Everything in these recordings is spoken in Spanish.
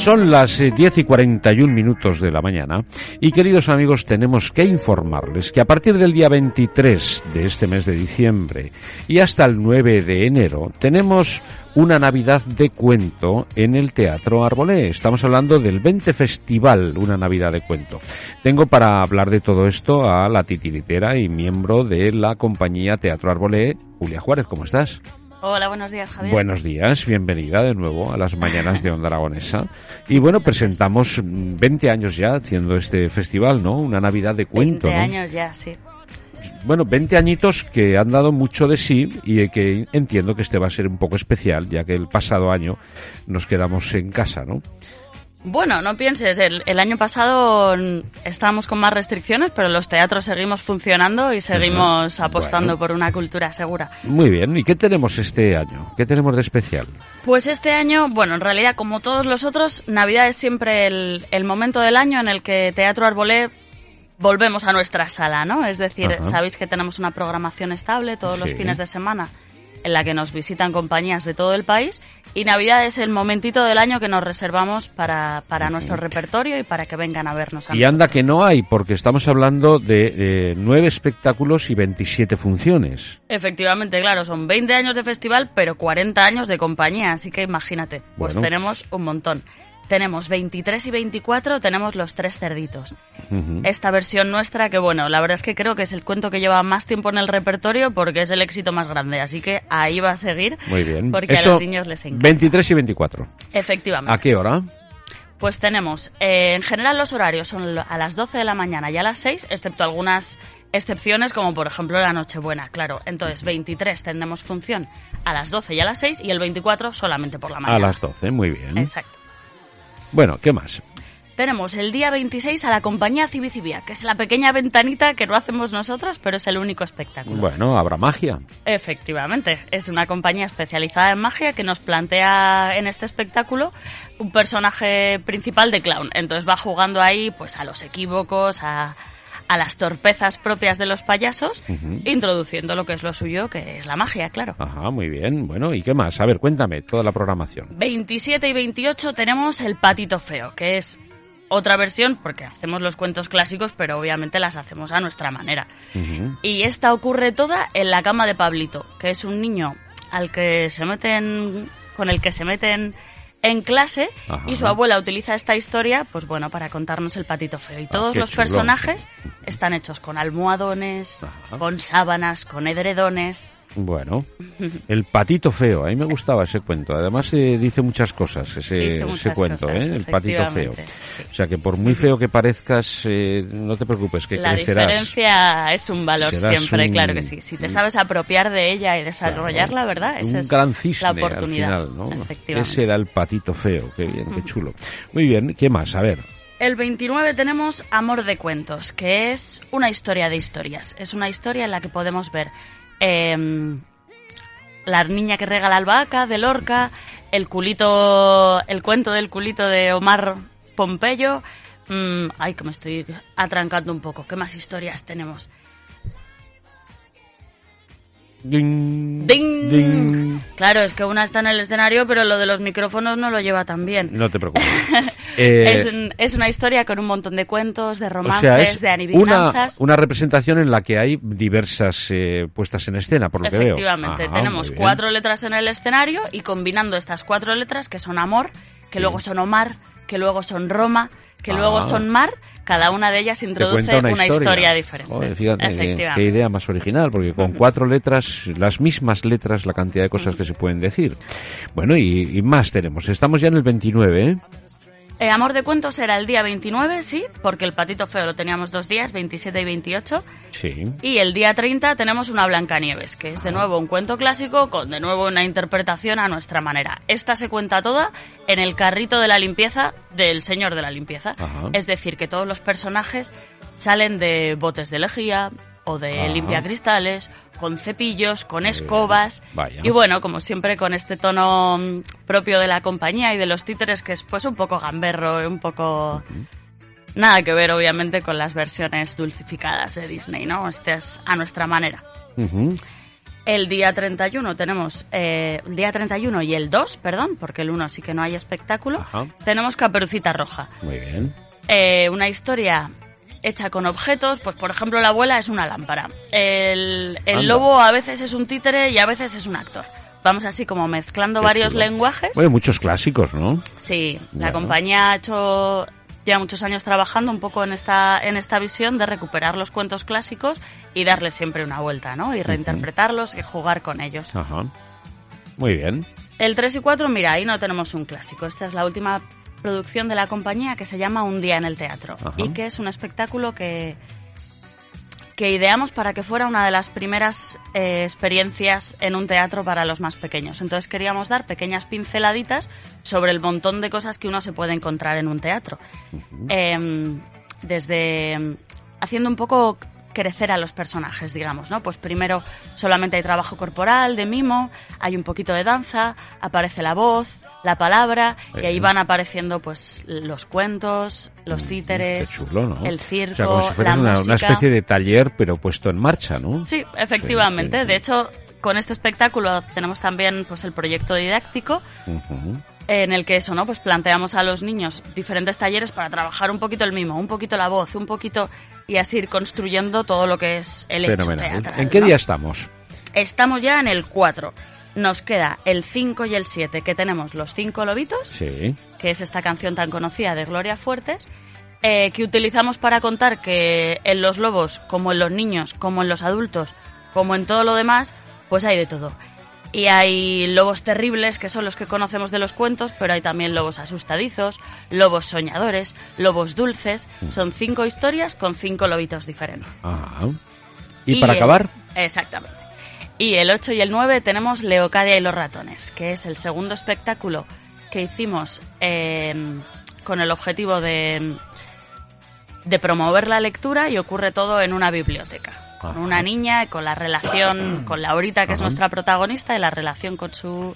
Son las 10 eh, y 41 minutos de la mañana y queridos amigos tenemos que informarles que a partir del día 23 de este mes de diciembre y hasta el 9 de enero tenemos una Navidad de cuento en el Teatro Arbolé. Estamos hablando del 20 Festival, una Navidad de cuento. Tengo para hablar de todo esto a la titiritera y miembro de la compañía Teatro Arbolé, Julia Juárez. ¿Cómo estás? Hola, buenos días, Javier. Buenos días, bienvenida de nuevo a las mañanas de Onda Aragonesa. Y bueno, presentamos 20 años ya haciendo este festival, ¿no? Una Navidad de cuento, 20 años ya, sí. Bueno, 20 añitos que han dado mucho de sí y que entiendo que este va a ser un poco especial, ya que el pasado año nos quedamos en casa, ¿no? Bueno, no pienses, el, año pasado estábamos con más restricciones, pero los teatros seguimos funcionando y seguimos apostando por una cultura segura. Muy bien, ¿y qué tenemos este año? ¿Qué tenemos de especial? Pues este año, bueno, en realidad como todos los otros, Navidad es siempre el, momento del año en el que Teatro Arbolé volvemos a nuestra sala, ¿no? Es decir, sabéis que tenemos una programación estable todos los fines de semana en la que nos visitan compañías de todo el país y Navidad es el momentito del año que nos reservamos para, para nuestro repertorio y para que vengan a vernos. y anda que no hay, porque estamos hablando de nueve espectáculos y 27 funciones. Efectivamente, claro, son 20 años de festival, pero 40 años de compañía, así que imagínate, pues tenemos un montón tenemos 23 y 24, tenemos los tres cerditos. Esta versión nuestra, que bueno, la verdad es que creo que es el cuento que lleva más tiempo en el repertorio porque es el éxito más grande, así que ahí va a seguir. Muy bien. Porque a los niños les encanta. 23 y 24. Efectivamente. ¿A qué hora? Pues tenemos, eh, en general los horarios son a las 12 de la mañana y a las 6, excepto algunas excepciones como por ejemplo la Nochebuena, claro. Entonces 23 tendremos función a las 12 y a las 6 y el 24 solamente por la mañana. A las 12, muy bien. Exacto. Bueno, ¿qué más? Tenemos el día 26 a la compañía Cibicibia, que es la pequeña ventanita que no hacemos nosotros, pero es el único espectáculo. Bueno, habrá magia. Efectivamente, es una compañía especializada en magia que nos plantea en este espectáculo un personaje principal de clown. Entonces va jugando ahí pues a los equívocos, a, a las torpezas propias de los payasos, introduciendo lo que es lo suyo, que es la magia, claro. Ajá, muy bien. Bueno, ¿y qué más? A ver, cuéntame toda la programación. 27 y 28 tenemos El Patito Feo, que es otra versión, porque hacemos los cuentos clásicos, pero obviamente las hacemos a nuestra manera. Y esta ocurre toda en la cama de Pablito, que es un niño al que se meten, con el que se meten en clase y su abuela utiliza esta historia, pues bueno, para contarnos el patito feo. Y ah, todos los personajes están hechos con almohadones, con sábanas, con edredones. Bueno, el patito feo, a mí me gustaba ese cuento. Además eh, dice muchas cosas ese, ese cuento, ¿eh? el patito feo. O sea que por muy feo que parezcas, eh, no te preocupes, que La diferencia es un valor siempre, claro que sí. Si te sabes apropiar de ella y desarrollarla, ¿verdad? Esa un es gran cisne la oportunidad. Al final, ¿no? Ese era el patito feo, qué bien, qué chulo. Muy bien, ¿qué más? A ver. El 29 tenemos Amor de Cuentos, que es una historia de historias. Es una historia en la que podemos ver Em, la niña que regala albahaca de Lorca, el culito, el cuento del culito de Omar Pompeyo. Mm, ay, que me estoy atrancando un poco. ¿Qué más historias tenemos? Ding, ding, Claro, es que una está en el escenario, pero lo de los micrófonos no lo lleva tan bien. No te preocupes. Eh, es, una historia con un montón de cuentos, de romances, de adivinanzas. Una, una, representación en la que hay diversas eh, puestas en escena, por lo que veo. Efectivamente, tenemos cuatro letras en el escenario y combinando estas cuatro letras, que son amor, que luego son Omar, que luego son Roma, que luego ah. son mar cada una de ellas introduce una, historia. diferente. qué, idea más original, porque con cuatro letras, las mismas letras, la cantidad de cosas que se pueden decir. Bueno, y, más tenemos. Estamos ya en el 29, ¿eh? Eh, Amor de Cuentos era el día 29, sí, porque el Patito Feo lo teníamos dos días, 27 y 28. Sí. Y el día 30 tenemos una Blancanieves, que es de nuevo un cuento clásico con de nuevo una interpretación a nuestra manera. Esta se cuenta toda en el carrito de la limpieza del señor de la limpieza. Ajá. Es decir, que todos los personajes salen de botes de lejía o de Ajá. limpiacristales, con cepillos, con escobas. Y bueno, como siempre con este tono mm, propio de la compañía y de los títeres que es pues un poco gamberro, un poco... Nada que ver, obviamente, con las versiones dulcificadas de Disney, ¿no? Este es a nuestra manera. Ujú. El día 31 tenemos, eh, el día 31 y el 2, perdón, porque el 1 sí que no hay espectáculo, Ajá. tenemos Caperucita Roja. Muy bien. Eh, una historia hecha con objetos, pues por ejemplo la abuela es una lámpara. El, el lobo a veces es un títere y a veces es un actor. Vamos así como mezclando Qué varios chulo. lenguajes. Bueno, muchos clásicos, ¿no? Sí, la compañía ha hecho ya muchos años trabajando un poco en esta, en esta visión de recuperar los cuentos clásicos y darles siempre una vuelta, ¿no? Y reinterpretarlos y jugar con ellos. Ajá. Muy bien. El 3 y 4, mira, ahí no tenemos un clásico. Esta es la última producción de la compañía que se llama Un día en el teatro Ajá. y que es un espectáculo que que ideamos para que fuera una de las primeras eh, experiencias en un teatro para los más pequeños. Entonces queríamos dar pequeñas pinceladitas sobre el montón de cosas que uno se puede encontrar en un teatro. Em, desde em, haciendo un poco crecer a los personajes, digamos, ¿no? Pues primero solamente hay trabajo corporal, de mimo, hay un poquito de danza, aparece la voz, la palabra, y ahí Bien. van apareciendo pues los cuentos, los títeres, chulo, ¿no? el O sea, circo, como si fuera la una, música. una especie de taller, pero puesto en marcha, ¿no? Sí, efectivamente. Sí, sí, sí. De hecho, con este espectáculo tenemos también pues el proyecto didáctico en el que eso, ¿no? Pues planteamos a los niños diferentes talleres para trabajar un poquito el mimo, un poquito la voz, un poquito y así ir construyendo todo lo que es el Fenomenal. ¿En- teatral. ¿En qué ¿no? día estamos? Estamos ya en el 4. Nos queda el 5 y el 7, que tenemos Los Cinco Lobitos, Sí. que es esta canción tan conocida de Gloria Fuertes, eh, que utilizamos para contar que en los lobos, como en los niños, como en los adultos, como en todo lo demás, pues hay de todo. Y hay lobos terribles, que son los que conocemos de los cuentos, pero hay también lobos asustadizos, lobos soñadores, lobos dulces. Son cinco historias con cinco lobitos diferentes. Ajá. ¿Y, para acabar? Exactamente. Y el 8 y el 9 tenemos Leocadia y los ratones, que es el segundo espectáculo que hicimos eh, con el objetivo de, de promover la lectura y ocurre todo en una biblioteca. Con Ajá. una niña con la relación con Laurita, que es nuestra protagonista, y la relación con su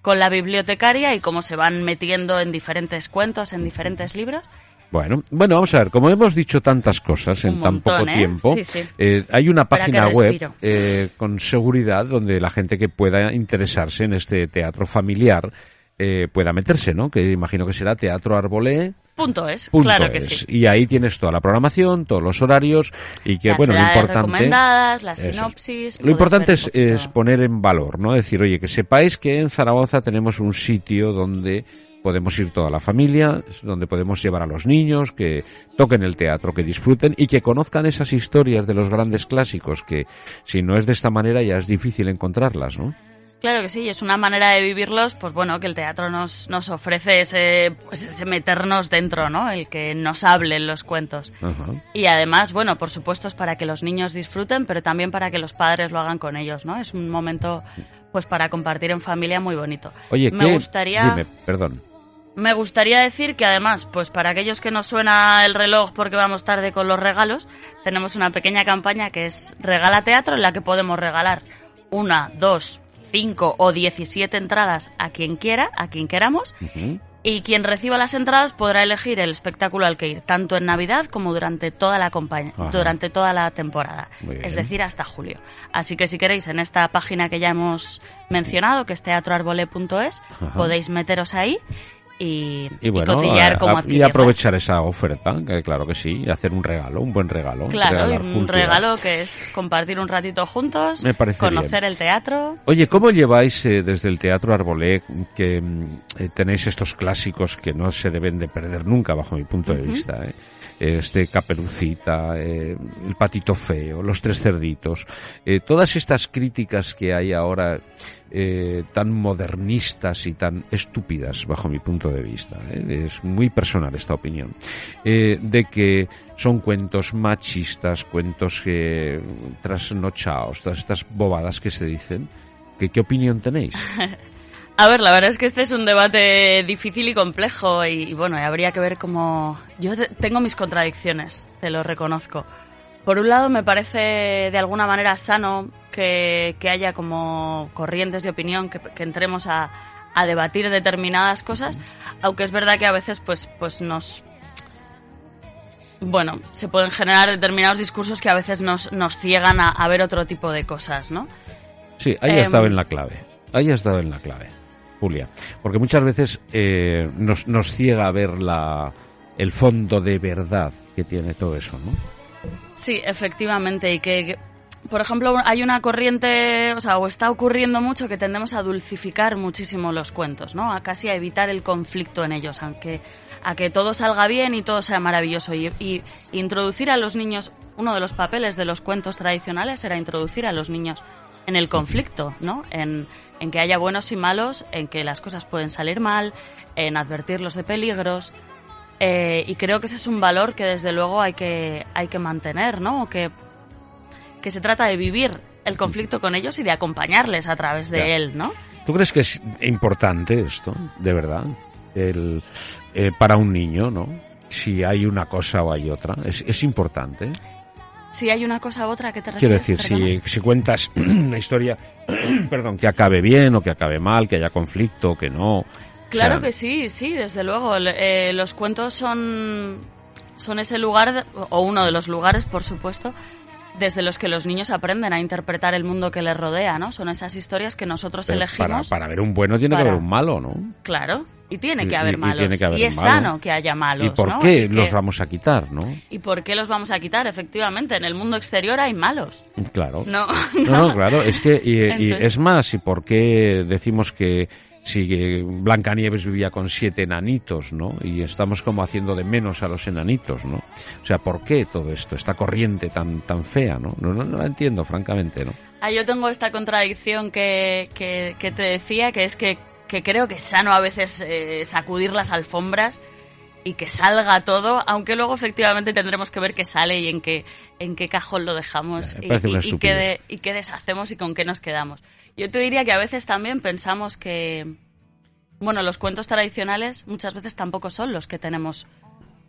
con la bibliotecaria y cómo se van metiendo en diferentes cuentos, en diferentes libros. Bueno, bueno, vamos a ver, como hemos dicho tantas cosas en tan poco ¿eh? tiempo, Sí, sí. eh, hay una página que web eh, con seguridad donde la gente que pueda interesarse en este teatro familiar eh, pueda meterse, ¿no? Que imagino que será Teatro Arbolé. Punto es, Punto claro que es. sí. Y ahí tienes toda la programación, todos los horarios y que, Las bueno, lo importante... recomendadas, las es. sinopsis. Lo importante es poner en valor, ¿no? Decir, oye, que sepáis que en Zaragoza tenemos un sitio donde podemos ir toda la familia, donde podemos llevar a los niños, que toquen el teatro, que disfruten y que conozcan esas historias de los grandes clásicos, que si no es de esta manera ya es difícil encontrarlas, ¿no? Claro que sí, es una manera de vivirlos, pues bueno, que el teatro nos, nos ofrece ese, pues ese meternos dentro, ¿no? El que nos hablen los cuentos. Ajá. Y además, bueno, por supuesto es para que los niños disfruten, pero también para que los padres lo hagan con ellos, ¿no? Es un momento, pues para compartir en familia muy bonito. Oye, me ¿qué? gustaría, Dime, perdón. Me gustaría decir que además, pues para aquellos que nos suena el reloj porque vamos tarde con los regalos, tenemos una pequeña campaña que es Regala Teatro, en la que podemos regalar una, dos, cinco o diecisiete entradas a quien quiera, a quien queramos, y quien reciba las entradas podrá elegir el espectáculo al que ir, tanto en Navidad como durante toda la compañía, durante toda la temporada, es decir, hasta julio. Así que si queréis en esta página que ya hemos mencionado, que es teatroarbole.es, podéis meteros ahí y, Y y cotillar a- aprovechar esa oferta, que claro que sí, y hacer un regalo, un buen regalo. Claro, un cultura. regalo que es compartir un ratito juntos, Me parece conocer bien. el teatro. Oye, ¿cómo lleváis eh, desde el Teatro Arbolé que mm, eh, tenéis estos clásicos que no se deben de perder nunca, bajo mi punto de vista? ¿eh? Este Caperucita, eh, el Patito Feo, los Tres Cerditos, eh, todas estas críticas que hay ahora eh, tan modernistas y tan estúpidas bajo mi punto de vista, es muy personal esta opinión, de que son cuentos machistas, cuentos que trasnochados, todas estas bobadas que se dicen, ¿qué opinión tenéis? A ver, la verdad es que este es un debate difícil y complejo y, bueno, habría que ver cómo... Yo tengo mis contradicciones, te lo reconozco. Por un lado, me parece de alguna manera sano que, haya como corrientes de opinión, que, entremos a, debatir determinadas cosas, aunque es verdad que a veces pues, pues nos... Bueno, se pueden generar determinados discursos que a veces nos, nos ciegan a, ver otro tipo de cosas, ¿no? Sí, ahí ha estado em, en la clave. Ahí ha estado en la clave. Julia. Porque muchas veces eh, nos, nos ciega a ver la, el fondo de verdad que tiene todo eso, ¿no? Sí, efectivamente. Y que, por ejemplo, hay una corriente, o sea, o está ocurriendo mucho que tendemos a dulcificar muchísimo los cuentos, ¿no? A casi a evitar el conflicto en ellos, aunque a que todo salga bien y todo sea maravilloso. Y, y introducir a los niños, uno de los papeles de los cuentos tradicionales era introducir a los niños en el conflicto, ¿no? En, en que haya buenos y malos, en que las cosas pueden salir mal, en advertirlos de peligros. Eh, y creo que ese es un valor que desde luego hay que, hay que mantener, ¿no? Que, que se trata de vivir el conflicto con ellos y de acompañarles a través de él, ¿no? ¿Tú crees que es importante esto, de verdad? El, eh, para un niño, ¿no? Si hay una cosa o hay otra. ¿Es, es importante? Si hay una cosa u otra que te Quiero decir, si, si, cuentas una historia, perdón, que acabe bien o que acabe mal, que haya conflicto, que no. Claro que sí, sí, desde luego. Eh, los cuentos son, son ese lugar, o uno de los lugares, por supuesto, desde los que los niños aprenden a interpretar el mundo que les rodea, ¿no? Son esas historias que nosotros elegimos. Para, ver un bueno tiene que haber un malo, ¿no? Claro, y tiene que haber malos. Y, es sano que haya malos. ¿Y por qué los vamos a quitar, no? ¿Y por qué los vamos a quitar? Efectivamente, en el mundo exterior hay malos. Claro. No, no, claro. Es que, y, es más, ¿y por qué decimos que si Blancanieves vivía con siete enanitos, ¿no? Y estamos como haciendo de menos a los enanitos, ¿no? O sea, ¿por qué todo esto? Esta corriente tan, tan fea, ¿no? No, no, la entiendo, francamente, ¿no? Ah, yo tengo esta contradicción que, que, que te decía, que es que que creo que es sano a veces eh, sacudir las alfombras y que salga todo, aunque luego efectivamente tendremos que ver qué sale y en qué, en qué cajón lo dejamos y, qué y qué deshacemos y con qué nos quedamos. Yo te diría que a veces también pensamos que, bueno, los cuentos tradicionales muchas veces tampoco son los que tenemos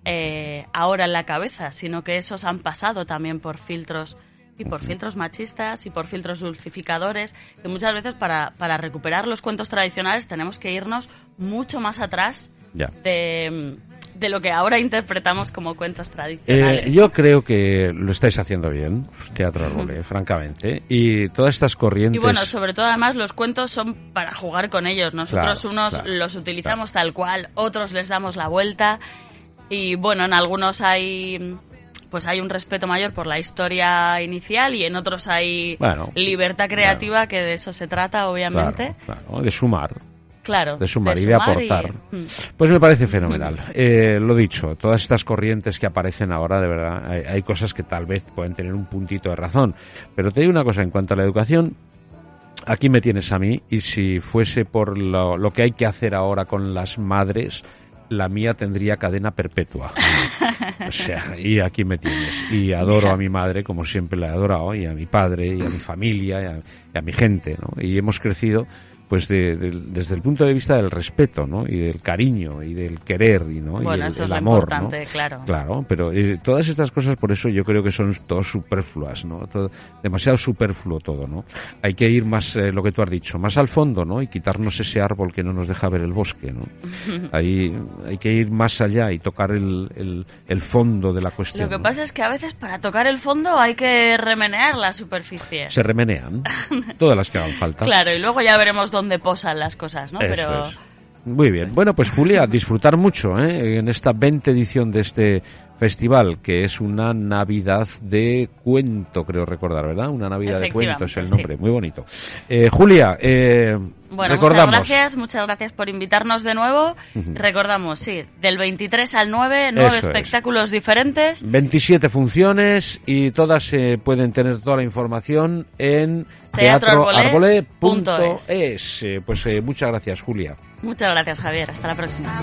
eh, ahora en la cabeza, sino que esos han pasado también por filtros y por filtros machistas y por filtros dulcificadores, que muchas veces para, para recuperar los cuentos tradicionales tenemos que irnos mucho más atrás de, de lo que ahora interpretamos como cuentos tradicionales. Eh, yo creo que lo estáis haciendo bien, Teatro Role, francamente. Y todas estas corrientes. Y bueno, sobre todo además los cuentos son para jugar con ellos. Nosotros unos los utilizamos tal cual, otros les damos la vuelta. Y bueno, en algunos hay pues hay un respeto mayor por la historia inicial y en otros hay libertad creativa, que de eso se trata, obviamente. Claro, de sumar. Claro, de sumar, y de aportar. Mm. Pues me parece fenomenal. Eh, lo dicho, todas estas corrientes que aparecen ahora, de verdad, hay, cosas que tal vez pueden tener un puntito de razón. Pero te digo una cosa, en cuanto a la educación, aquí me tienes a mí y si fuese por lo que hay que hacer ahora con las madres, la mía tendría cadena perpetua. o sea, y aquí me tienes. Y adoro a mi madre como siempre la he adorado, y a mi padre, y a mi familia, y a, y a mi gente, ¿no? Y hemos crecido pues desde el punto de vista del respeto, ¿no? Y del cariño y del querer y no bueno, y eso es amor, importante, claro. Claro, pero eh, todas estas cosas por eso yo creo que son todas superfluas, ¿no? demasiado superfluo todo, ¿no? Hay que ir más eh, lo que tú has dicho, más al fondo, ¿no? Y quitarnos ese árbol que no nos deja ver el bosque, ¿no? Ahí hay que ir más allá y tocar el, el, fondo de la cuestión. Lo que pasa es que a veces para tocar el fondo hay que remenear la superficie. Se remenean todas las que hagan falta. Claro, y luego ya veremos dónde donde posan las cosas, ¿no? Pero... Muy bien. Bueno, pues Julia, disfrutar mucho ¿eh? en esta 20 edición de este festival, que es una Navidad de cuento, creo recordar, ¿verdad? Una Navidad de cuento es el nombre, muy bonito. Eh, Julia, eh, Bueno, Recordamos. muchas gracias, muchas gracias por invitarnos de nuevo. Recordamos, sí, del 23 al 9, nueve Eso es. espectáculos diferentes. 27 funciones y todas eh, pueden tener toda la información en Teatroarbolé.es. teatroarbole.es. Eh, pues eh, muchas gracias, Julia. Muchas gracias, Javier. Hasta la próxima.